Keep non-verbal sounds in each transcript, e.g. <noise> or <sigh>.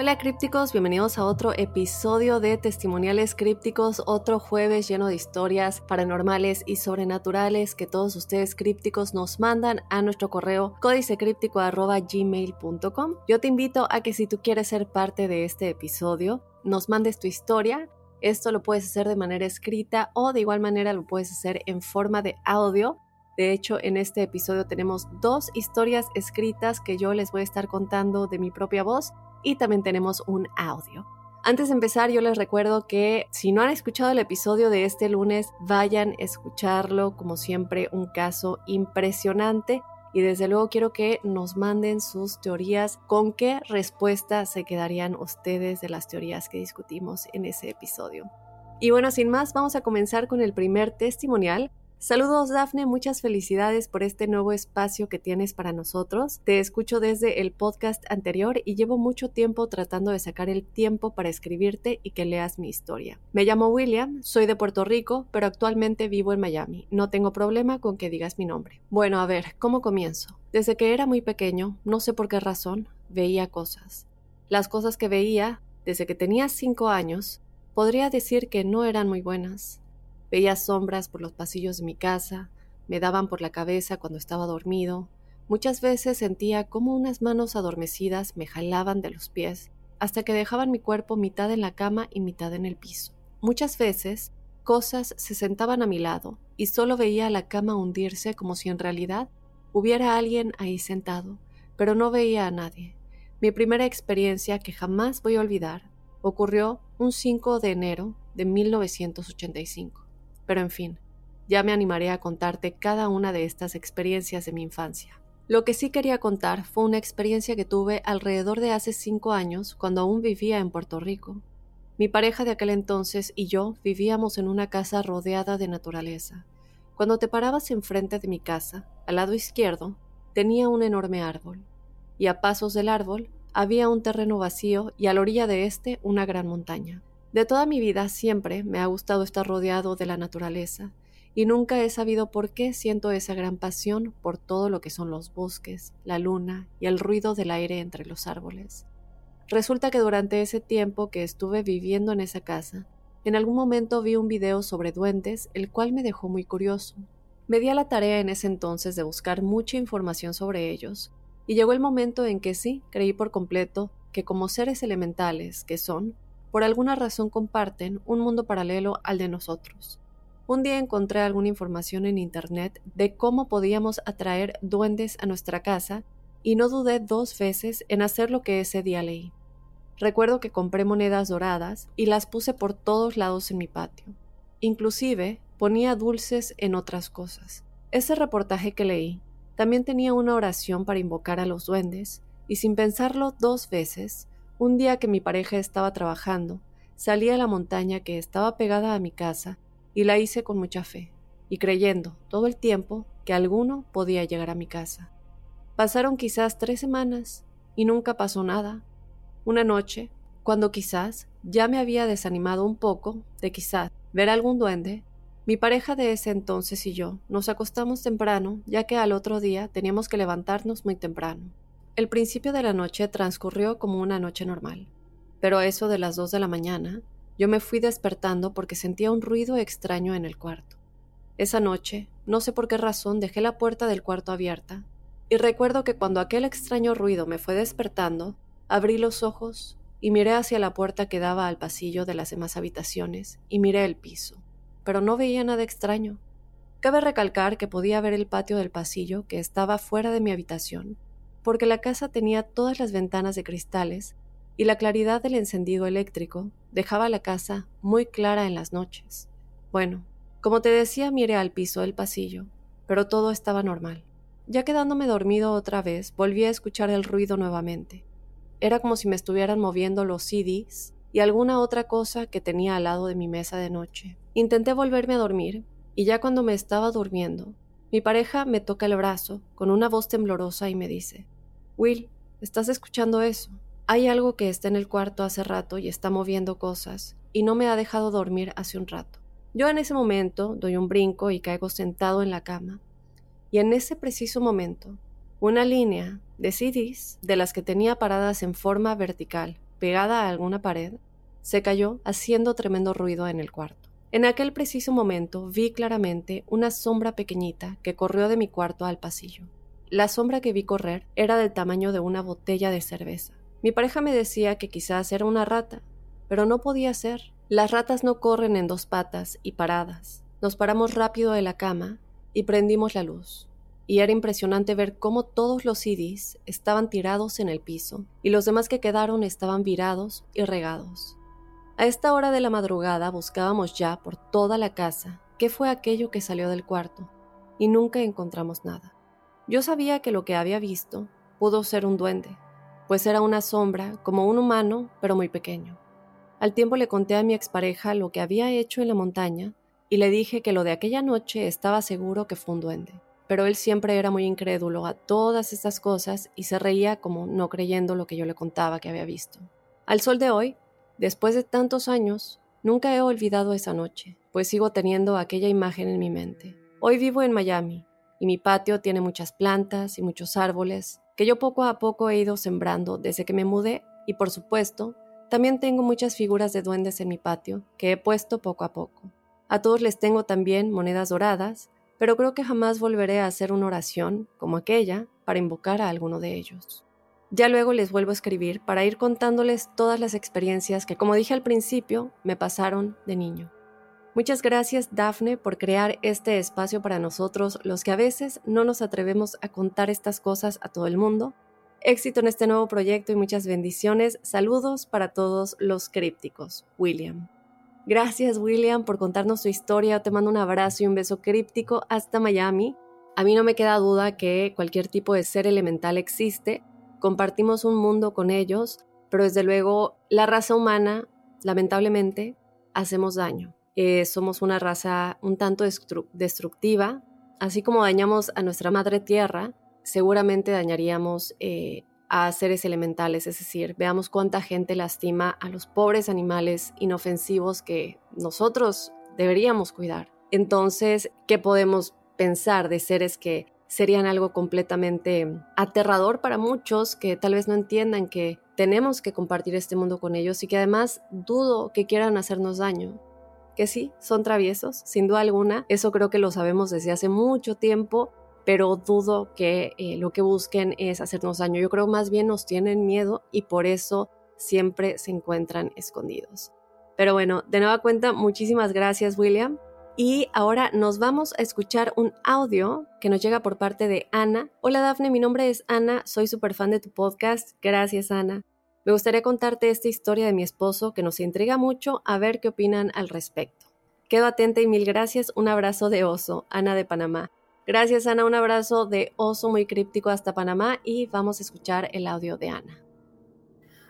Hola crípticos, bienvenidos a otro episodio de Testimoniales Crípticos, otro jueves lleno de historias paranormales y sobrenaturales que todos ustedes crípticos nos mandan a nuestro correo códicecríptico.gmail.com. Yo te invito a que si tú quieres ser parte de este episodio, nos mandes tu historia. Esto lo puedes hacer de manera escrita o de igual manera lo puedes hacer en forma de audio. De hecho, en este episodio tenemos dos historias escritas que yo les voy a estar contando de mi propia voz y también tenemos un audio. Antes de empezar, yo les recuerdo que si no han escuchado el episodio de este lunes, vayan a escucharlo, como siempre, un caso impresionante. Y desde luego quiero que nos manden sus teorías, con qué respuesta se quedarían ustedes de las teorías que discutimos en ese episodio. Y bueno, sin más, vamos a comenzar con el primer testimonial Saludos Dafne, muchas felicidades por este nuevo espacio que tienes para nosotros. Te escucho desde el podcast anterior y llevo mucho tiempo tratando de sacar el tiempo para escribirte y que leas mi historia. Me llamo William, soy de Puerto Rico, pero actualmente vivo en Miami. No tengo problema con que digas mi nombre. Bueno, a ver, ¿cómo comienzo? Desde que era muy pequeño, no sé por qué razón, veía cosas. Las cosas que veía, desde que tenía cinco años, podría decir que no eran muy buenas Veía sombras por los pasillos de mi casa, me daban por la cabeza cuando estaba dormido. Muchas veces sentía como unas manos adormecidas me jalaban de los pies, hasta que dejaban mi cuerpo mitad en la cama y mitad en el piso. Muchas veces, cosas se sentaban a mi lado y solo veía la cama hundirse como si en realidad hubiera alguien ahí sentado, pero no veía a nadie. Mi primera experiencia, que jamás voy a olvidar, ocurrió un 5 de enero de 1985. Pero en fin, ya me animaré a contarte cada una de estas experiencias de mi infancia. Lo que sí quería contar fue una experiencia que tuve alrededor de hace cinco años, cuando aún vivía en Puerto Rico. Mi pareja de aquel entonces y yo vivíamos en una casa rodeada de naturaleza. Cuando te parabas enfrente de mi casa, al lado izquierdo, tenía un enorme árbol, y a pasos del árbol había un terreno vacío y a la orilla de este una gran montaña. De toda mi vida siempre me ha gustado estar rodeado de la naturaleza, y nunca he sabido por qué siento esa gran pasión por todo lo que son los bosques, la luna y el ruido del aire entre los árboles. Resulta que durante ese tiempo que estuve viviendo en esa casa, en algún momento vi un video sobre duendes, el cual me dejó muy curioso. Me di a la tarea en ese entonces de buscar mucha información sobre ellos, y llegó el momento en que sí, creí por completo que como seres elementales que son, por alguna razón comparten un mundo paralelo al de nosotros. Un día encontré alguna información en Internet de cómo podíamos atraer duendes a nuestra casa y no dudé dos veces en hacer lo que ese día leí. Recuerdo que compré monedas doradas y las puse por todos lados en mi patio. Inclusive ponía dulces en otras cosas. Ese reportaje que leí también tenía una oración para invocar a los duendes y sin pensarlo dos veces un día que mi pareja estaba trabajando, salí a la montaña que estaba pegada a mi casa y la hice con mucha fe, y creyendo todo el tiempo que alguno podía llegar a mi casa. Pasaron quizás tres semanas y nunca pasó nada. Una noche, cuando quizás ya me había desanimado un poco de quizás ver algún duende, mi pareja de ese entonces y yo nos acostamos temprano, ya que al otro día teníamos que levantarnos muy temprano. El principio de la noche transcurrió como una noche normal, pero a eso de las dos de la mañana, yo me fui despertando porque sentía un ruido extraño en el cuarto. Esa noche, no sé por qué razón, dejé la puerta del cuarto abierta, y recuerdo que cuando aquel extraño ruido me fue despertando, abrí los ojos y miré hacia la puerta que daba al pasillo de las demás habitaciones y miré el piso, pero no veía nada extraño. Cabe recalcar que podía ver el patio del pasillo que estaba fuera de mi habitación, porque la casa tenía todas las ventanas de cristales y la claridad del encendido eléctrico dejaba la casa muy clara en las noches. Bueno, como te decía, miré al piso del pasillo, pero todo estaba normal. Ya quedándome dormido otra vez, volví a escuchar el ruido nuevamente. Era como si me estuvieran moviendo los CDs y alguna otra cosa que tenía al lado de mi mesa de noche. Intenté volverme a dormir, y ya cuando me estaba durmiendo, mi pareja me toca el brazo con una voz temblorosa y me dice, Will, ¿estás escuchando eso? Hay algo que está en el cuarto hace rato y está moviendo cosas, y no me ha dejado dormir hace un rato. Yo en ese momento doy un brinco y caigo sentado en la cama, y en ese preciso momento, una línea de CDs de las que tenía paradas en forma vertical, pegada a alguna pared, se cayó haciendo tremendo ruido en el cuarto. En aquel preciso momento vi claramente una sombra pequeñita que corrió de mi cuarto al pasillo. La sombra que vi correr era del tamaño de una botella de cerveza. Mi pareja me decía que quizás era una rata, pero no podía ser. Las ratas no corren en dos patas y paradas. Nos paramos rápido de la cama y prendimos la luz. Y era impresionante ver cómo todos los CDs estaban tirados en el piso y los demás que quedaron estaban virados y regados. A esta hora de la madrugada buscábamos ya por toda la casa qué fue aquello que salió del cuarto y nunca encontramos nada. Yo sabía que lo que había visto pudo ser un duende, pues era una sombra como un humano, pero muy pequeño. Al tiempo le conté a mi expareja lo que había hecho en la montaña y le dije que lo de aquella noche estaba seguro que fue un duende. Pero él siempre era muy incrédulo a todas estas cosas y se reía como no creyendo lo que yo le contaba que había visto. Al sol de hoy, después de tantos años, nunca he olvidado esa noche, pues sigo teniendo aquella imagen en mi mente. Hoy vivo en Miami y mi patio tiene muchas plantas y muchos árboles que yo poco a poco he ido sembrando desde que me mudé y por supuesto, también tengo muchas figuras de duendes en mi patio que he puesto poco a poco. A todos les tengo también monedas doradas, pero creo que jamás volveré a hacer una oración como aquella para invocar a alguno de ellos. Ya luego les vuelvo a escribir para ir contándoles todas las experiencias que, como dije al principio, me pasaron de niño. Muchas gracias, Dafne, por crear este espacio para nosotros, los que a veces no nos atrevemos a contar estas cosas a todo el mundo. Éxito en este nuevo proyecto y muchas bendiciones. Saludos para todos los crípticos. William. Gracias, William, por contarnos tu historia. Te mando un abrazo y un beso críptico hasta Miami. A mí no me queda duda que cualquier tipo de ser elemental existe. Compartimos un mundo con ellos, pero desde luego la raza humana, lamentablemente, hacemos daño eh, somos una raza un tanto destructiva. Así como dañamos a nuestra madre tierra, seguramente dañaríamos eh, a seres elementales, es decir, veamos cuánta gente lastima a los pobres animales inofensivos que nosotros deberíamos cuidar. Entonces, ¿qué podemos pensar de seres que serían algo completamente aterrador para muchos que tal vez no entiendan que tenemos que compartir este mundo con ellos y que además dudo que quieran hacernos daño? que sí, son traviesos, sin duda alguna. Eso creo que lo sabemos desde hace mucho tiempo, pero dudo que eh, lo que busquen es hacernos daño. Yo creo más bien nos tienen miedo y por eso siempre se encuentran escondidos. Pero bueno, de nueva cuenta, muchísimas gracias William. Y ahora nos vamos a escuchar un audio que nos llega por parte de Ana. Hola Dafne, mi nombre es Ana, soy súper fan de tu podcast. Gracias Ana. Me gustaría contarte esta historia de mi esposo que nos intriga mucho a ver qué opinan al respecto. Quedo atenta y mil gracias. Un abrazo de oso, Ana de Panamá. Gracias Ana, un abrazo de oso muy críptico hasta Panamá y vamos a escuchar el audio de Ana.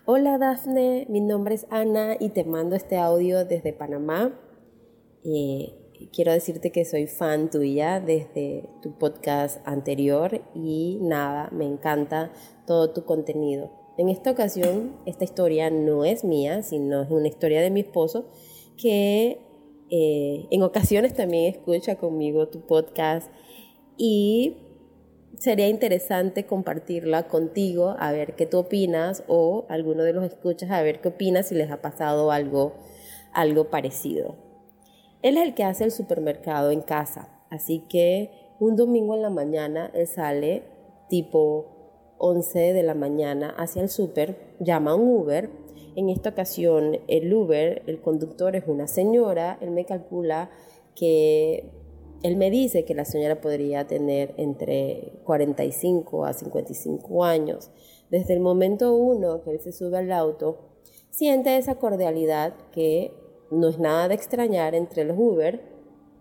Hola Dafne, mi nombre es Ana y te mando este audio desde Panamá. Eh, quiero decirte que soy fan tuya desde tu podcast anterior y nada, me encanta todo tu contenido. En esta ocasión, esta historia no es mía, sino es una historia de mi esposo que eh, en ocasiones también escucha conmigo tu podcast y sería interesante compartirla contigo, a ver qué tú opinas o alguno de los escuchas a ver qué opinas si les ha pasado algo, algo parecido. Él es el que hace el supermercado en casa, así que un domingo en la mañana él sale tipo 11 de la mañana hacia el súper, llama un Uber. En esta ocasión el Uber, el conductor es una señora, él me calcula que Él me dice que la señora podría tener entre 45 a 55 años. Desde el momento uno que él se sube al auto, siente esa cordialidad que no es nada de extrañar entre los Uber,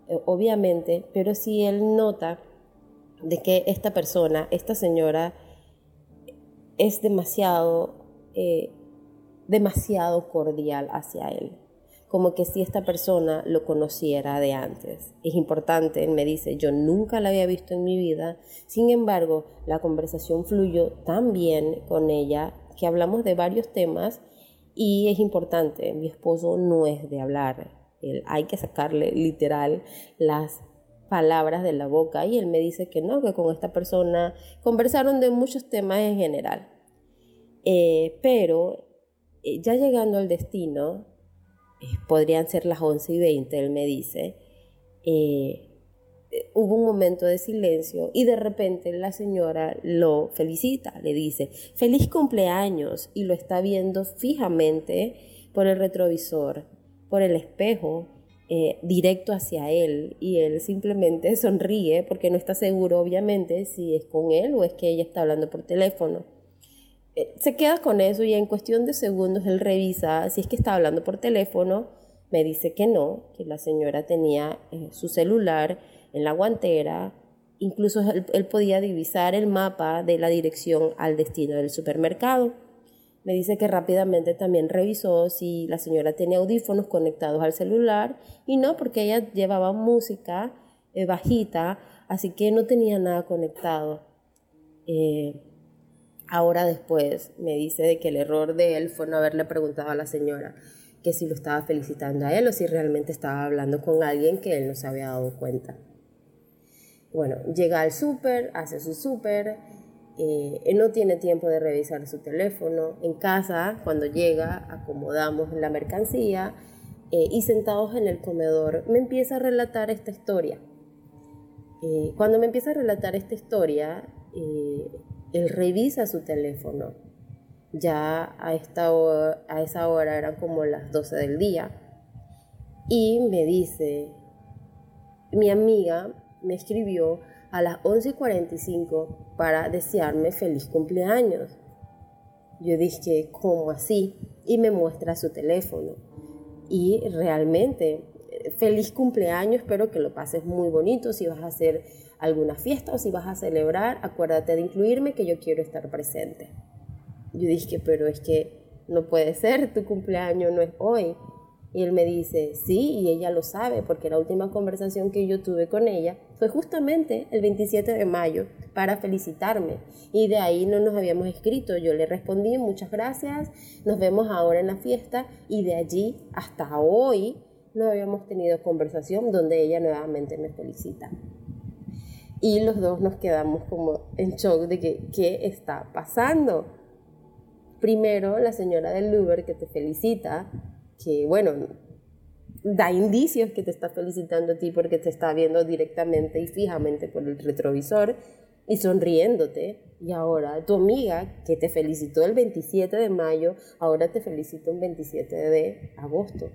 eh, obviamente, pero sí él nota de que esta persona, esta señora, es demasiado, eh, demasiado cordial hacia él como que si esta persona lo conociera de antes. Es importante, él me dice, yo nunca la había visto en mi vida, sin embargo, la conversación fluyó tan bien con ella que hablamos de varios temas y es importante, mi esposo no es de hablar, él, hay que sacarle literal las palabras de la boca y él me dice que no, que con esta persona conversaron de muchos temas en general. Eh, pero eh, ya llegando al destino, eh, podrían ser las 11 y 20, él me dice, hubo un momento de silencio y de repente la señora lo felicita, le dice, feliz cumpleaños y lo está viendo fijamente por el retrovisor, por el espejo, eh, directo hacia él y él simplemente <laughs> sonríe porque no está seguro obviamente si es con él o es que ella está hablando por teléfono. Eh, se queda con eso y en cuestión de segundos él revisa si es que está hablando por teléfono, me dice que no, que la señora tenía eh, su celular en la guantera, incluso él, podía divisar el mapa de la dirección al destino del supermercado. Me dice que rápidamente también revisó si la señora tenía audífonos conectados al celular y no, porque ella llevaba música eh, bajita, así que no tenía nada conectado. Ahora después me dice de que el error de él fue no haberle preguntado a la señora que si lo estaba felicitando a él o si realmente estaba hablando con alguien que él no se había dado cuenta. Bueno, llega al súper, hace su súper, eh, no tiene tiempo de revisar su teléfono. En casa, cuando llega, acomodamos la mercancía eh, y sentados en el comedor me empieza a relatar esta historia. Eh, cuando me empieza a relatar esta historia, él revisa su teléfono. Ya a, esta a esa hora eran como las 12 del día. Y me dice, mi amiga me escribió a las 11:45 para desearme feliz cumpleaños. Yo dije, ¿cómo así? Y me muestra su teléfono. Y realmente, feliz cumpleaños, espero que lo pases muy bonito. Si vas a hacer alguna fiesta o si vas a celebrar, acuérdate de incluirme que yo quiero estar presente. Yo dije, pero es que no puede ser, tu cumpleaños no es hoy. Y él me dice, sí, y ella lo sabe, porque la última conversación que yo tuve con ella fue justamente el 27 de mayo para felicitarme. Y de ahí no nos habíamos escrito. Yo le respondí, muchas gracias, nos vemos ahora en la fiesta. Y de allí hasta hoy no habíamos tenido conversación donde ella nuevamente me felicita y los dos nos quedamos como en shock de que, qué está pasando. Primero, la señora del Uber que te felicita, que bueno, da indicios que te está felicitando a ti porque te está viendo directamente y fijamente por el retrovisor y sonriéndote. Y ahora tu amiga que te felicitó el 27 de mayo, ahora te felicita un 27 de agosto.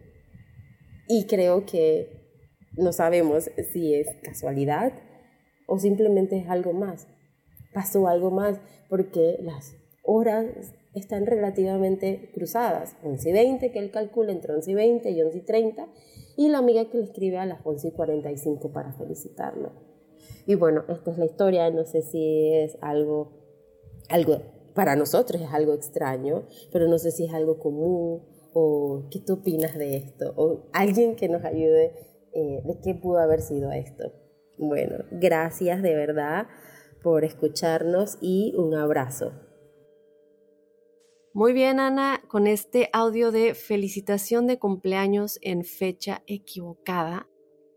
Y creo que no sabemos si es casualidad o simplemente es algo más. Pasó algo más porque las horas están relativamente cruzadas. 11 y 20, que él calcula entre 11 y 20 y 11 y 30, y la amiga que le escribe a las 11 y 45 para felicitarlo. Y bueno, esta es la historia, no sé si es algo, algo, para nosotros es algo extraño, pero no sé si es algo común o qué tú opinas de esto, o alguien que nos ayude eh, de qué pudo haber sido esto. Bueno, gracias de verdad por escucharnos y un abrazo. Muy bien, Ana, con este audio de felicitación de cumpleaños en fecha equivocada,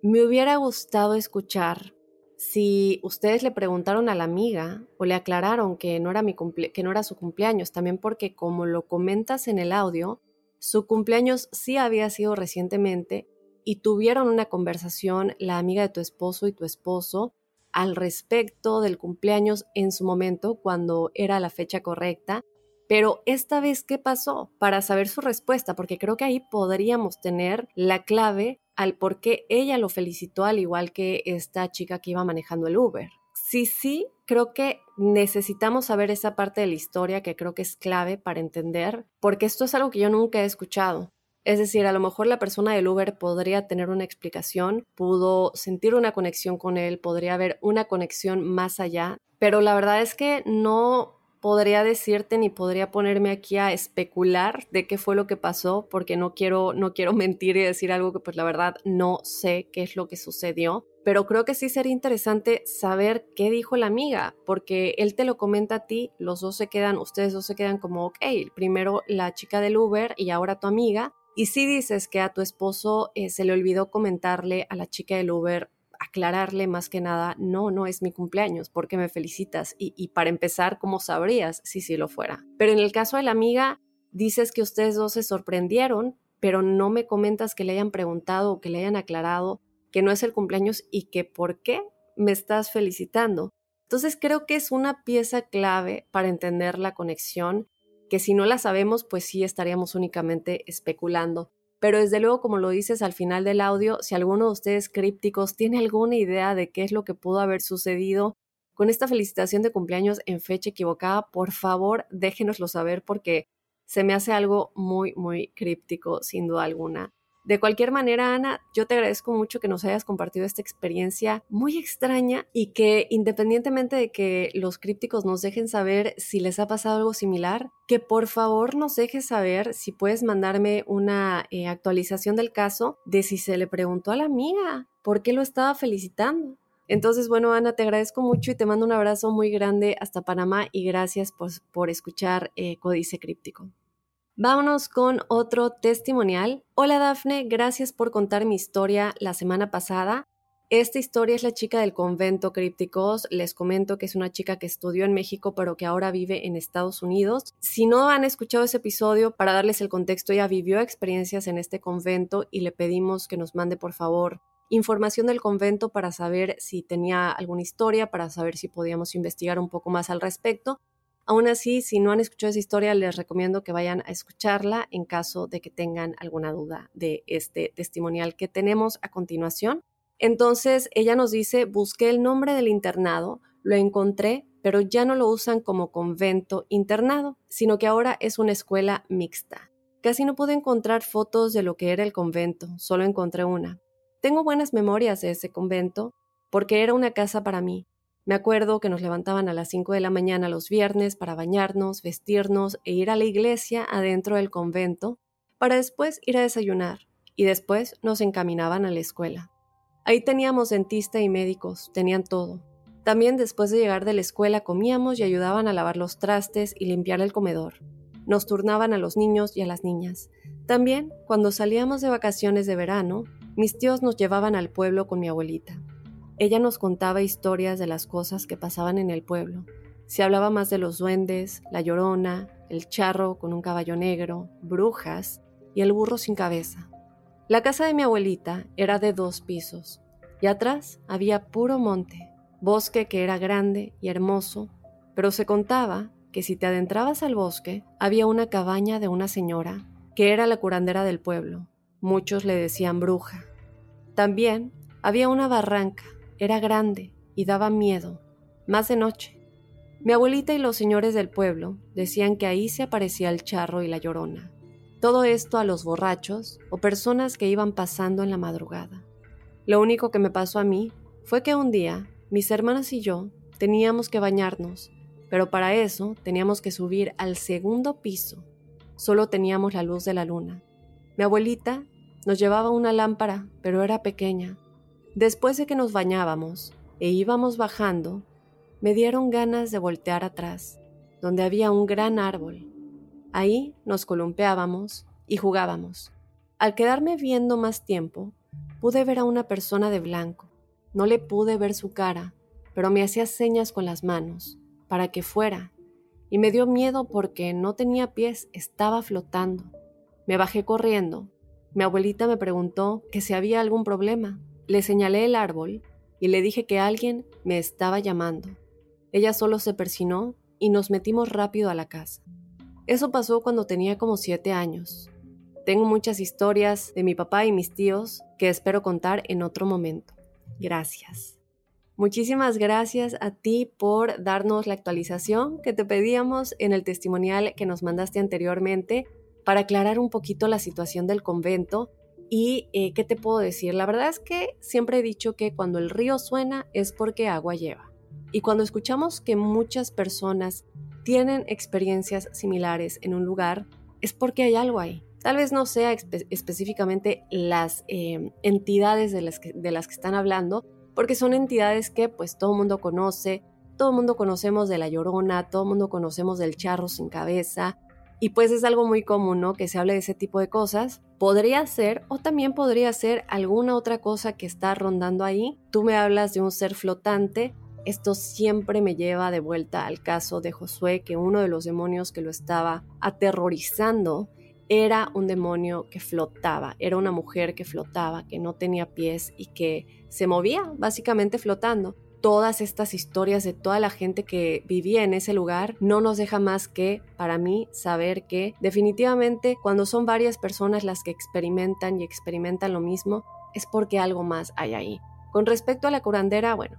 me hubiera gustado escuchar si ustedes le preguntaron a la amiga o le aclararon que no era, mi que no era su cumpleaños, también porque como lo comentas en el audio, su cumpleaños sí había sido recientemente y tuvieron una conversación la amiga de tu esposo y tu esposo al respecto del cumpleaños en su momento cuando era la fecha correcta. Pero esta vez, ¿qué pasó? Para saber su respuesta, porque creo que ahí podríamos tener la clave al por qué ella lo felicitó al igual que esta chica que iba manejando el Uber. Sí, sí, creo que necesitamos saber esa parte de la historia que creo que es clave para entender, porque esto es algo que yo nunca he escuchado. Es decir, a lo mejor la persona del Uber podría tener una explicación, pudo sentir una conexión con él, podría haber una conexión más allá, pero la verdad es que no podría decirte ni podría ponerme aquí a especular de qué fue lo que pasó porque no quiero no quiero <laughs> mentir y decir algo que pues la verdad no sé qué es lo que sucedió. Pero creo que sí sería interesante saber qué dijo la amiga, porque él te lo comenta a ti, los dos se quedan, ustedes dos se quedan como, ok, primero la chica del Uber y ahora tu amiga, y si dices que a tu esposo eh, se le olvidó comentarle a la chica del Uber, aclararle más que nada, no, no es mi cumpleaños, porque me felicitas, y, y para empezar, ¿cómo sabrías si sí lo fuera? Pero en el caso de la amiga, dices que ustedes dos se sorprendieron, pero no me comentas que le hayan preguntado o que le hayan aclarado que no es el cumpleaños y que por qué me estás felicitando. Entonces creo que es una pieza clave para entender la conexión, que si no la sabemos, pues sí estaríamos únicamente especulando. Pero desde luego, como lo dices al final del audio, si alguno de ustedes crípticos tiene alguna idea de qué es lo que pudo haber sucedido con esta felicitación de cumpleaños en fecha equivocada, por favor déjenoslo saber porque se me hace algo muy, muy críptico, sin duda alguna. De cualquier manera, Ana, yo te agradezco mucho que nos hayas compartido esta experiencia muy extraña y que independientemente de que los crípticos nos dejen saber si les ha pasado algo similar, que por favor nos dejes saber si puedes mandarme una eh, actualización del caso de si se le preguntó a la amiga por qué lo estaba felicitando. Entonces, bueno, Ana, te agradezco mucho y te mando un abrazo muy grande hasta Panamá y gracias por, escuchar eh, Códice Críptico. Vámonos con otro testimonial. Hola Dafne, gracias por contar mi historia la semana pasada. Esta historia es la chica del convento crípticos. Les comento que es una chica que estudió en México pero que ahora vive en Estados Unidos. Si no han escuchado ese episodio, para darles el contexto, ella vivió experiencias en este convento y le pedimos que nos mande por favor información del convento para saber si tenía alguna historia, para saber si podíamos investigar un poco más al respecto. Aún así, si no han escuchado esa historia, les recomiendo que vayan a escucharla en caso de que tengan alguna duda de este testimonial que tenemos a continuación. Entonces, ella nos dice, busqué el nombre del internado, lo encontré, pero ya no lo usan como convento internado, sino que ahora es una escuela mixta. Casi no pude encontrar fotos de lo que era el convento, solo encontré una. Tengo buenas memorias de ese convento, porque era una casa para mí, me acuerdo que nos levantaban a las 5 de la mañana los viernes para bañarnos, vestirnos e ir a la iglesia adentro del convento, para después ir a desayunar, y después nos encaminaban a la escuela. Ahí teníamos dentista y médicos, tenían todo. También después de llegar de la escuela comíamos y ayudaban a lavar los trastes y limpiar el comedor. Nos turnaban a los niños y a las niñas. También, cuando salíamos de vacaciones de verano, mis tíos nos llevaban al pueblo con mi abuelita. Ella nos contaba historias de las cosas que pasaban en el pueblo. Se hablaba más de los duendes, la llorona, el charro con un caballo negro, brujas y el burro sin cabeza. La casa de mi abuelita era de dos pisos y atrás había puro monte, bosque que era grande y hermoso, pero se contaba que si te adentrabas al bosque había una cabaña de una señora que era la curandera del pueblo. Muchos le decían bruja. También había una barranca era grande y daba miedo, más de noche. Mi abuelita y los señores del pueblo decían que ahí se aparecía el charro y la llorona. Todo esto a los borrachos o personas que iban pasando en la madrugada. Lo único que me pasó a mí fue que un día mis hermanas y yo teníamos que bañarnos, pero para eso teníamos que subir al segundo piso. Solo teníamos la luz de la luna. Mi abuelita nos llevaba una lámpara, pero era pequeña, Después de que nos bañábamos e íbamos bajando, me dieron ganas de voltear atrás, donde había un gran árbol. Ahí nos columpeábamos y jugábamos. Al quedarme viendo más tiempo, pude ver a una persona de blanco. No le pude ver su cara, pero me hacía señas con las manos para que fuera, y me dio miedo porque no tenía pies, estaba flotando. Me bajé corriendo. Mi abuelita me preguntó que si había algún problema, le señalé el árbol y le dije que alguien me estaba llamando. Ella solo se persinó y nos metimos rápido a la casa. Eso pasó cuando tenía como siete años. tengo muchas historias de mi papá y mis tíos que espero contar en otro momento. Gracias. Muchísimas gracias a ti por darnos la actualización que te pedíamos en el testimonial que nos mandaste anteriormente para aclarar un poquito la situación del convento. Y eh, qué te puedo decir, la verdad es que siempre he dicho que cuando el río suena es porque agua lleva. Y cuando escuchamos que muchas personas tienen experiencias similares en un lugar, es porque hay algo ahí. Tal vez no sea específicamente las eh, entidades de las, que están hablando, porque son entidades que pues todo mundo conoce, todo mundo conocemos de la llorona, todo mundo conocemos del charro sin cabeza, y pues es algo muy común, ¿no? Que se hable de ese tipo de cosas. Podría ser, o también podría ser alguna otra cosa que está rondando ahí. Tú me hablas de un ser flotante. Esto siempre me lleva de vuelta al caso de Josué, que uno de los demonios que lo estaba aterrorizando era un demonio que flotaba, era una mujer que flotaba, que no tenía pies y que se movía básicamente flotando. Todas estas historias de toda la gente que vivía en ese lugar no nos deja más que, para mí, saber que definitivamente cuando son varias personas las que experimentan y experimentan lo mismo, es porque algo más hay ahí. Con respecto a la curandera, bueno,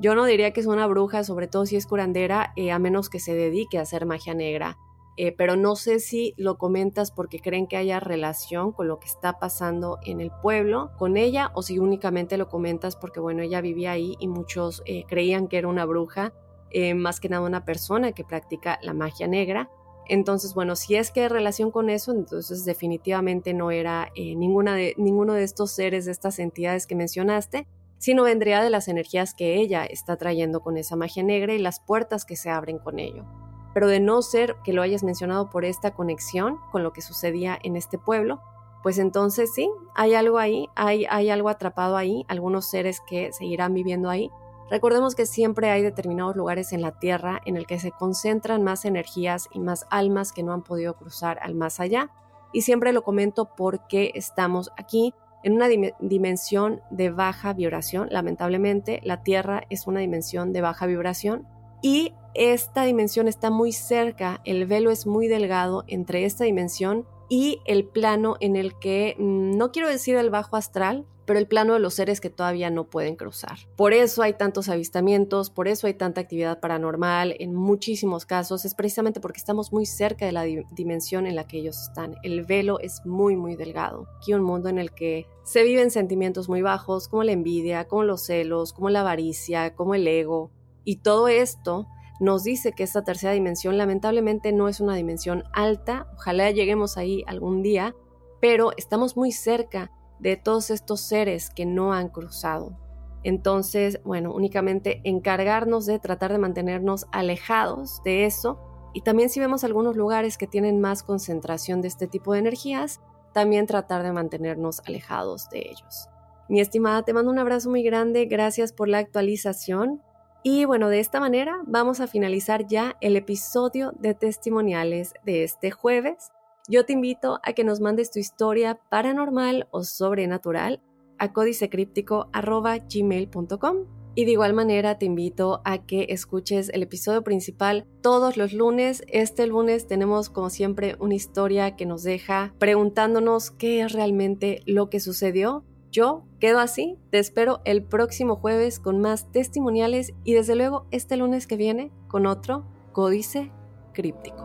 yo no diría que es una bruja, sobre todo si es curandera, eh, a menos que se dedique a hacer magia negra eh, pero no sé si lo comentas porque creen que haya relación con lo que está pasando en el pueblo con ella o si únicamente lo comentas porque, bueno, ella vivía ahí y muchos eh, creían que era una bruja, eh, más que nada una persona que practica la magia negra. Entonces, bueno, si es que hay relación con eso, entonces definitivamente no era ninguna de, ninguno de estos seres, de estas entidades que mencionaste, sino vendría de las energías que ella está trayendo con esa magia negra y las puertas que se abren con ello pero de no ser que lo hayas mencionado por esta conexión con lo que sucedía en este pueblo, pues entonces sí, hay algo ahí, hay, hay algo atrapado ahí, algunos seres que seguirán viviendo ahí. Recordemos que siempre hay determinados lugares en la Tierra en el que se concentran más energías y más almas que no han podido cruzar al más allá. Y siempre lo comento porque estamos aquí en una dimensión de baja vibración. Lamentablemente, la Tierra es una dimensión de baja vibración y esta dimensión está muy cerca, el velo es muy delgado entre esta dimensión y el plano en el que, mm, no quiero decir el bajo astral, pero el plano de los seres que todavía no pueden cruzar. Por eso hay tantos avistamientos, por eso hay tanta actividad paranormal en muchísimos casos, es precisamente porque estamos muy cerca de la dimensión en la que ellos están. El velo es muy, muy delgado. Aquí un mundo en el que se viven sentimientos muy bajos, como la envidia, como los celos, como la avaricia, como el ego, y todo esto nos dice que esta tercera dimensión lamentablemente no es una dimensión alta, ojalá lleguemos ahí algún día, pero estamos muy cerca de todos estos seres que no han cruzado. Entonces, bueno, únicamente encargarnos de tratar de mantenernos alejados de eso y también si vemos algunos lugares que tienen más concentración de este tipo de energías, también tratar de mantenernos alejados de ellos. Mi estimada, te mando un abrazo muy grande, gracias por la actualización y bueno, de esta manera vamos a finalizar ya el episodio de testimoniales de este jueves. Yo te invito a que nos mandes tu historia paranormal o sobrenatural a códicecríptico.gmail.com y de igual manera te invito a que escuches el episodio principal todos los lunes. Este lunes tenemos como siempre una historia que nos deja preguntándonos qué es realmente lo que sucedió yo quedo así, te espero el próximo jueves con más testimoniales y desde luego este lunes que viene con otro códice críptico.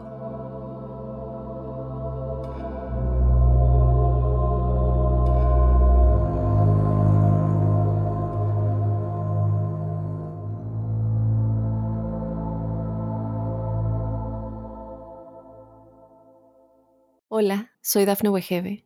Hola, soy Dafne Wegebe